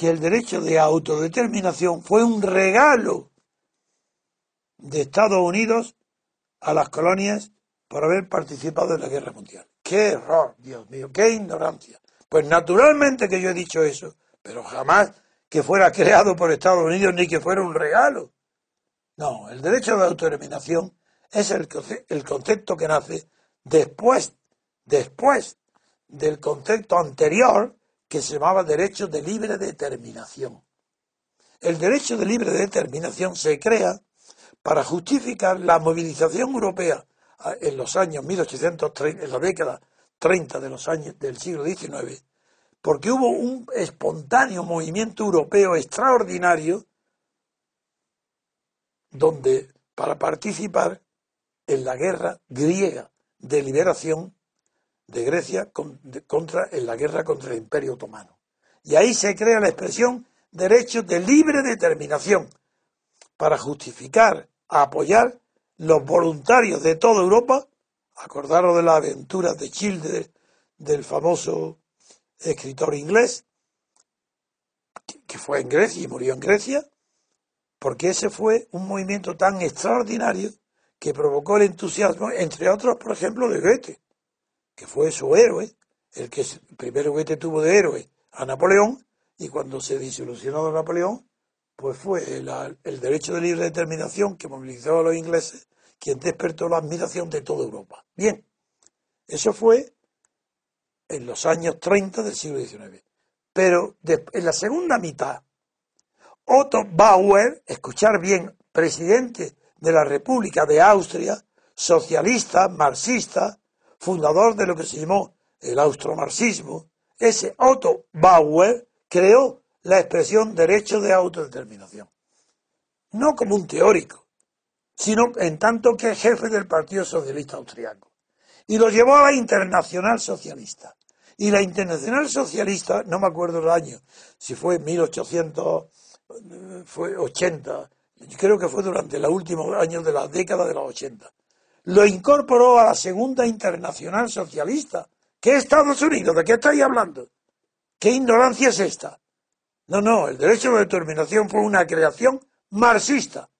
Que el derecho de autodeterminación fue un regalo de Estados Unidos a las colonias por haber participado en la guerra mundial. ¡Qué error, Dios mío! ¡Qué ignorancia! Pues naturalmente que yo he dicho eso, pero jamás que fuera creado por Estados Unidos ni que fuera un regalo. No, el derecho de autodeterminación es el, el concepto que nace después, después del concepto anterior que se llamaba derecho de libre determinación. El derecho de libre determinación se crea para justificar la movilización europea ah, en los años 1830, en la década 30 de los años del siglo XIX, porque hubo un espontáneo movimiento europeo extraordinario donde para participar en la guerra griega de liberación de Grecia contra, en la guerra contra el Imperio Otomano. Y ahí se crea la expresión derecho de libre determinación para justificar, apoyar los voluntarios de toda Europa, acordaros de las aventuras de Childe, del famoso escritor inglés, que fue en Grecia y murió en Grecia, porque ese fue un movimiento tan extraordinario que provocó el entusiasmo, entre otros, por ejemplo, de Goethe que fue su héroe, el que primero que tuvo de héroe a Napoleón, y cuando se desilusionó de Napoleón, pues fue el derecho de libre determinación que movilizó a los ingleses quien despertó la admiración de toda Europa. Bien, eso fue en los años 30 del siglo XIX. Pero en la segunda mitad, Otto Bauer, escuchar bien, presidente de la República de Austria, socialista, marxista, fundador de lo que se llamó el austromarxismo, ese Otto Bauer creó la expresión derecho de autodeterminación. No como un teórico, sino en tanto que jefe del Partido Socialista Austriaco. Y lo llevó a la Internacional Socialista. Y la Internacional Socialista, no me acuerdo el año, si fue 1880, creo que fue durante los últimos años de la década de los 80, lo incorporó a la Segunda Internacional Socialista. ¿Qué Estados Unidos? ¿De qué estáis hablando? ¿Qué ignorancia es esta? No, no, el derecho de determinación fue una creación marxista,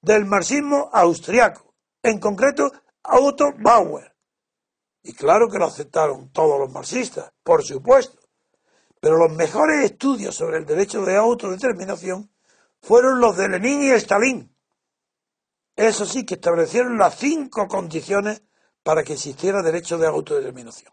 del marxismo austriaco, en concreto Otto Bauer. Y claro que lo aceptaron todos los marxistas, por supuesto. Pero los mejores estudios sobre el derecho de autodeterminación fueron los de Lenin y Stalin, eso sí, que establecieron las cinco condiciones para que existiera derecho de autodeterminación.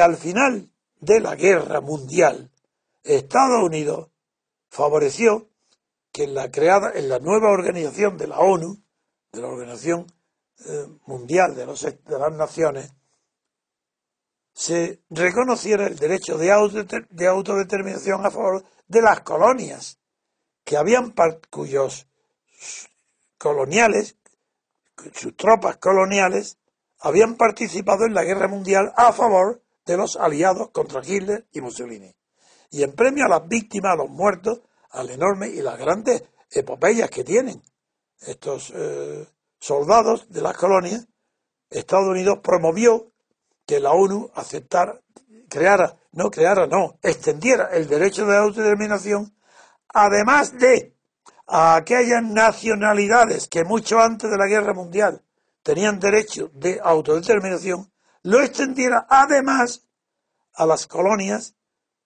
Al final de la guerra mundial, Estados Unidos favoreció que en la creada, en la nueva organización de la ONU, de la Organización eh, Mundial de, los, de las Naciones, se reconociera el derecho de, de autodeterminación a favor de las colonias, que habían cuyos coloniales, sus tropas coloniales, habían participado en la guerra mundial a favor de los aliados contra Hitler y Mussolini. Y en premio a las víctimas, a los muertos, al enorme y las grandes epopeyas que tienen estos eh, soldados de las colonias, Estados Unidos promovió que la ONU aceptara, creara, no creara, no, extendiera el derecho de autodeterminación, además de a aquellas nacionalidades que mucho antes de la guerra mundial tenían derecho de autodeterminación, lo extendiera además a las colonias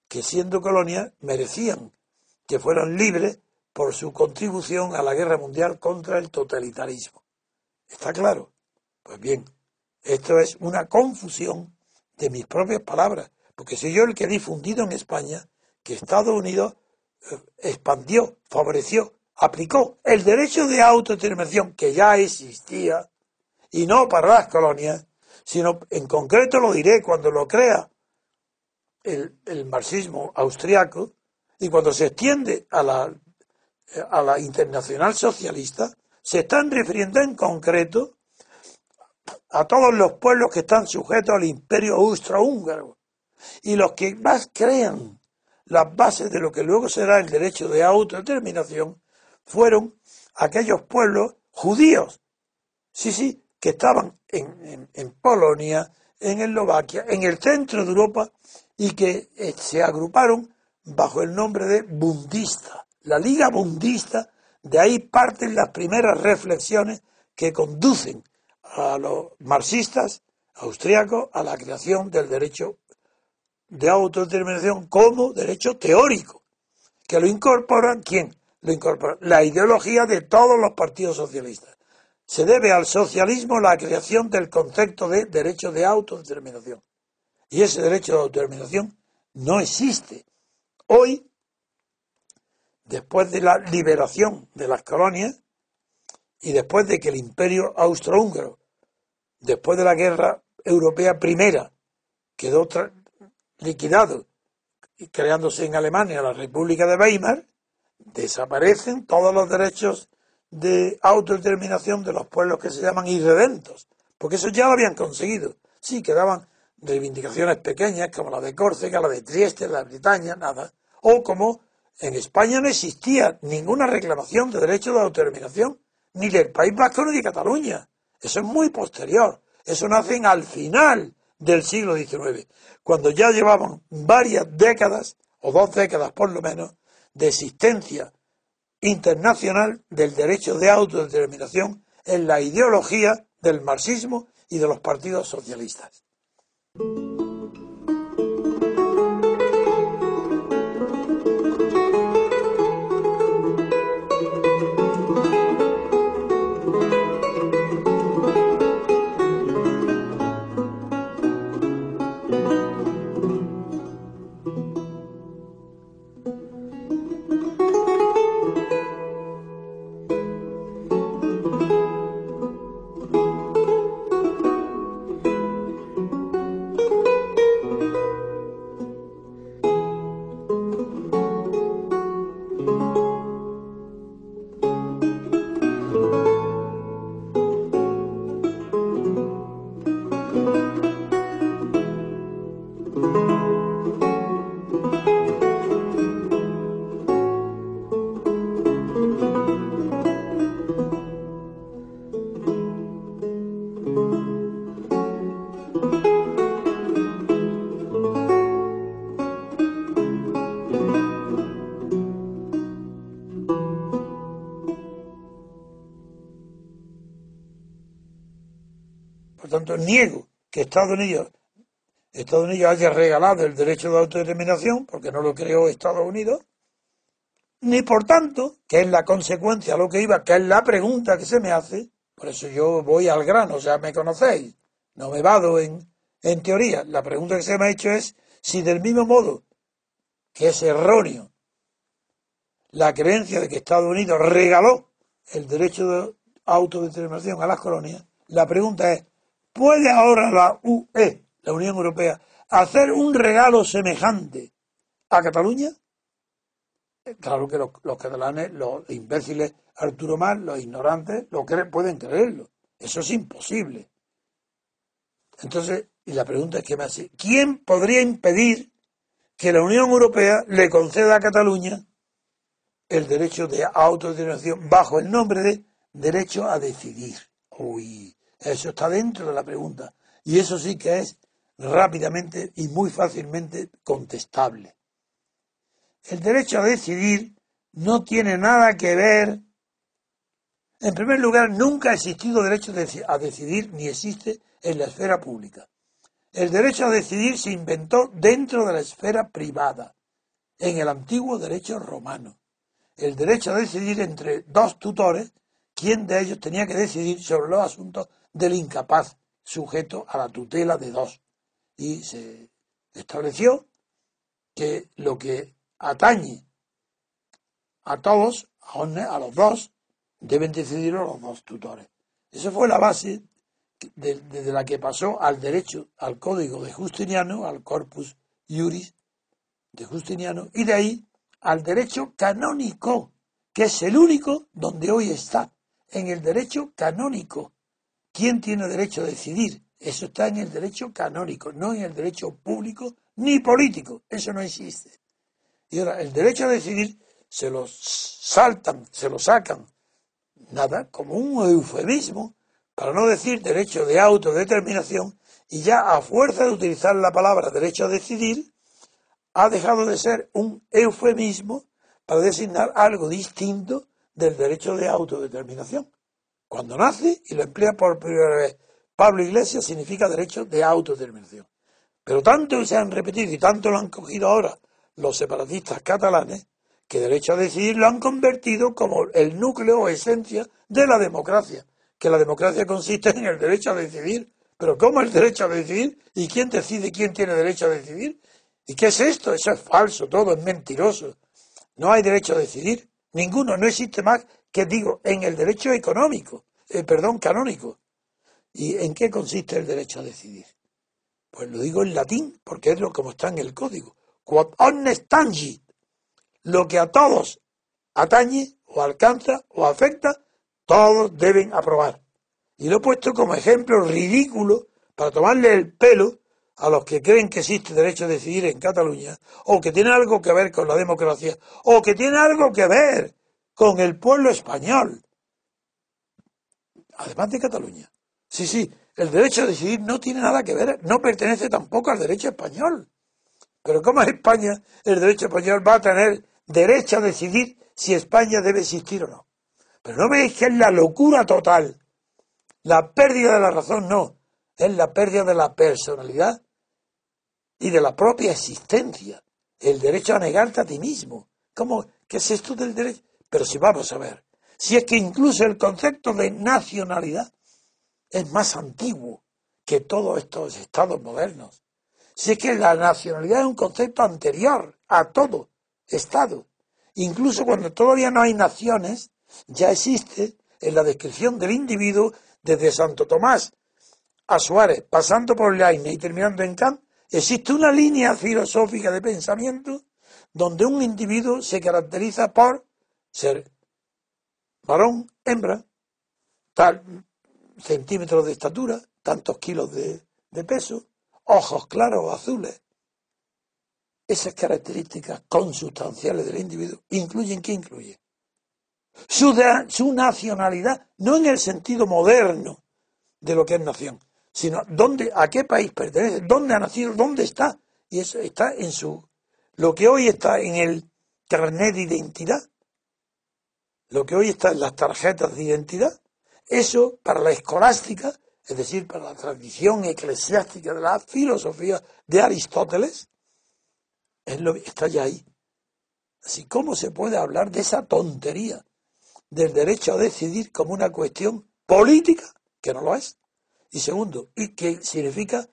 que siendo colonias merecían que fueran libres por su contribución a la guerra mundial contra el totalitarismo. ¿Está claro? Pues bien, esto es una confusión de mis propias palabras, porque soy yo el que he difundido en España que Estados Unidos eh, expandió, favoreció, aplicó el derecho de autodeterminación que ya existía, y no para las colonias, sino en concreto lo diré cuando lo crea el, el marxismo austriaco y cuando se extiende a la, a la internacional socialista, se están refiriendo en concreto a todos los pueblos que están sujetos al imperio austrohúngaro y los que más crean las bases de lo que luego será el derecho de autodeterminación fueron aquellos pueblos judíos, sí, sí, que estaban en, en Polonia, en Eslovaquia, en el centro de Europa y que eh, se agruparon bajo el nombre de bundista. La Liga Bundista, de ahí parten las primeras reflexiones que conducen a los marxistas austriacos a la creación del derecho de autodeterminación como derecho teórico, que lo incorporan, ¿quién? Lo incorpora la ideología de todos los partidos socialistas. Se debe al socialismo la creación del concepto de derecho de autodeterminación. Y ese derecho de autodeterminación no existe. Hoy, después de la liberación de las colonias y después de que el imperio austrohúngaro, después de la guerra europea primera, quedó liquidado creándose en Alemania la República de Weimar, desaparecen todos los derechos de autodeterminación de los pueblos que se llaman irredentos, porque eso ya lo habían conseguido. Sí, quedaban reivindicaciones pequeñas como la de Córcega, la de Trieste, la de Bretaña, nada. O como en España no existía ninguna reclamación de derecho de autodeterminación, ni del País Vasco ni de Cataluña. Eso es muy posterior. Eso nace al final del siglo XIX, cuando ya llevaban varias décadas, o dos décadas por lo menos, de existencia internacional del derecho de autodeterminación en la ideología del marxismo y de los partidos socialistas. Niego que Estados Unidos, Estados Unidos haya regalado el derecho de autodeterminación, porque no lo creó Estados Unidos, ni por tanto, que es la consecuencia a lo que iba, que es la pregunta que se me hace, por eso yo voy al grano, sea, me conocéis, no me vado en, En teoría, la pregunta que se me ha hecho es si del mismo modo que es erróneo la creencia de que Estados Unidos regaló el derecho de autodeterminación a las colonias, la pregunta es, ¿puede ahora la UE, la Unión Europea, hacer un regalo semejante a Cataluña? Claro que los, catalanes, los imbéciles, Arturo Mar, los ignorantes, lo creen, pueden creerlo. Eso es imposible. Entonces, y la pregunta es que me hace, ¿quién podría impedir que la Unión Europea le conceda a Cataluña el derecho de autodeterminación bajo el nombre de derecho a decidir? Uy, eso está dentro de la pregunta. Y eso sí que es rápidamente y muy fácilmente contestable. El derecho a decidir no tiene nada que ver. En primer lugar, nunca ha existido derecho a decidir ni existe en la esfera pública. El derecho a decidir se inventó dentro de la esfera privada, en el antiguo derecho romano. El derecho a decidir entre dos tutores, quién de ellos tenía que decidir sobre los asuntos del incapaz, sujeto a la tutela de dos. Y se estableció que lo que atañe a todos, a los dos, deben decidir los dos tutores. Esa fue la base desde la que pasó al derecho, al código de Justiniano, al corpus iuris de Justiniano, y de ahí al derecho canónico, que es el único donde hoy está, en el derecho canónico. ¿Quién tiene derecho a decidir? Eso está en el derecho canónico, no en el derecho público ni político. Eso no existe. Y ahora, el derecho a decidir se lo saltan, se lo sacan, nada, como un eufemismo para no decir derecho de autodeterminación, y ya a fuerza de utilizar la palabra derecho a decidir, ha dejado de ser un eufemismo para designar algo distinto del derecho de autodeterminación. Cuando nace y lo emplea por primera vez Pablo Iglesias significa derecho de autodeterminación. Pero tanto se han repetido y tanto lo han cogido ahora los separatistas catalanes que derecho a decidir lo han convertido como el núcleo o esencia de la democracia que la democracia consiste en el derecho a decidir. Pero ¿cómo el derecho a decidir? ¿Y quién decide quién tiene derecho a decidir? ¿Y qué es esto? Eso es falso, todo es mentiroso. No hay derecho a decidir. Ninguno, no existe más que digo, en el derecho económico, eh, perdón, canónico. ¿Y en qué consiste el derecho a decidir? Pues lo digo en latín, porque es lo como está en el código. Quod omnes tangit, lo que a todos atañe o alcanza o afecta, todos deben aprobar. Y lo he puesto como ejemplo ridículo para tomarle el pelo a los que creen que existe derecho a decidir en Cataluña, o que tiene algo que ver con la democracia, o que tiene algo que ver con el pueblo español. Además de Cataluña. Sí, sí, el derecho a decidir no tiene nada que ver, no pertenece tampoco al derecho español. Pero ¿cómo es España, el derecho español va a tener derecho a decidir si España debe existir o no? Pero no veis que es la locura total. La pérdida de la razón no, es la pérdida de la personalidad y de la propia existencia. El derecho a negarte a ti mismo. ¿Cómo? ¿Qué es esto del derecho? Pero si vamos a ver, si es que incluso el concepto de nacionalidad es más antiguo que todos estos estados modernos. Si es que la nacionalidad es un concepto anterior a todo estado. Incluso cuando todavía no hay naciones, ya existe en la descripción del individuo desde Santo Tomás a Suárez, pasando por Leibniz y terminando en Kant, existe una línea filosófica de pensamiento donde un individuo se caracteriza por ser varón, hembra, tal centímetros de estatura, tantos kilos de, de peso, ojos claros o azules. Esas características consustanciales del individuo incluyen qué incluyen su, nacionalidad, no en el sentido moderno de lo que es nación, sino dónde, a qué país pertenece, dónde ha nacido, dónde está. Y eso está en su, lo que hoy está en el carnet de identidad, lo que hoy está en las tarjetas de identidad, eso para la escolástica, es decir, para la tradición eclesiástica de la filosofía de Aristóteles, es lo, está ya ahí. Así, ¿cómo se puede hablar de esa tontería? Del derecho a decidir como una cuestión política, que no lo es, y segundo, y que significa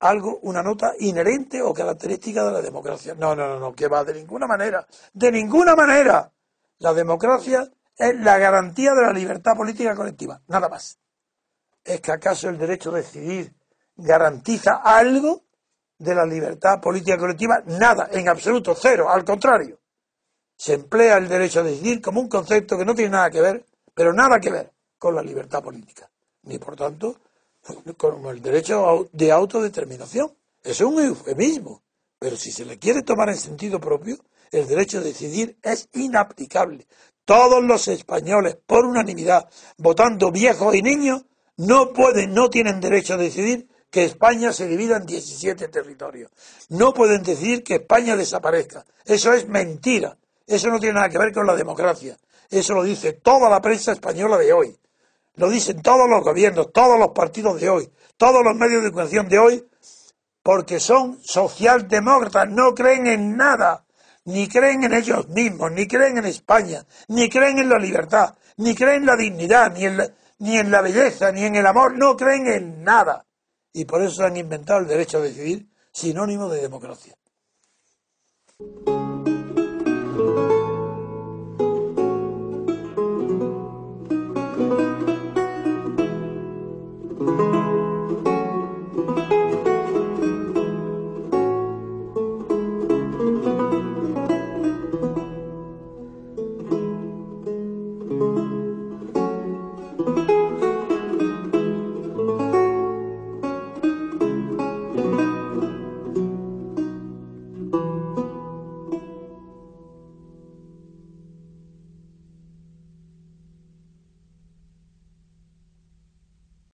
algo, una nota inherente o característica de la democracia. No, no, no, no, que va de ninguna manera, de ninguna manera. La democracia es la garantía de la libertad política colectiva, nada más. ¿Es que acaso el derecho a decidir garantiza algo de la libertad política colectiva? Nada, en absoluto, cero, al contrario. Se emplea el derecho a decidir como un concepto que no tiene nada que ver, pero nada que ver con la libertad política, ni por tanto como el derecho de autodeterminación. Es un eufemismo, pero si se le quiere tomar en sentido propio, el derecho a decidir es inaplicable. Todos los españoles, por unanimidad, votando viejos y niños, no pueden, no tienen derecho a decidir que España se divida en 17 territorios. No pueden decidir que España desaparezca. Eso es mentira. Eso no tiene nada que ver con la democracia. Eso lo dice toda la prensa española de hoy. Lo dicen todos los gobiernos, todos los partidos de hoy, todos los medios de comunicación de hoy, porque son socialdemócratas, no creen en nada, ni creen en ellos mismos, ni creen en España, ni creen en la libertad, ni creen en la dignidad, ni en la, ni en la belleza, ni en el amor, no creen en nada. Y por eso han inventado el derecho a decidir, sinónimo de democracia. Música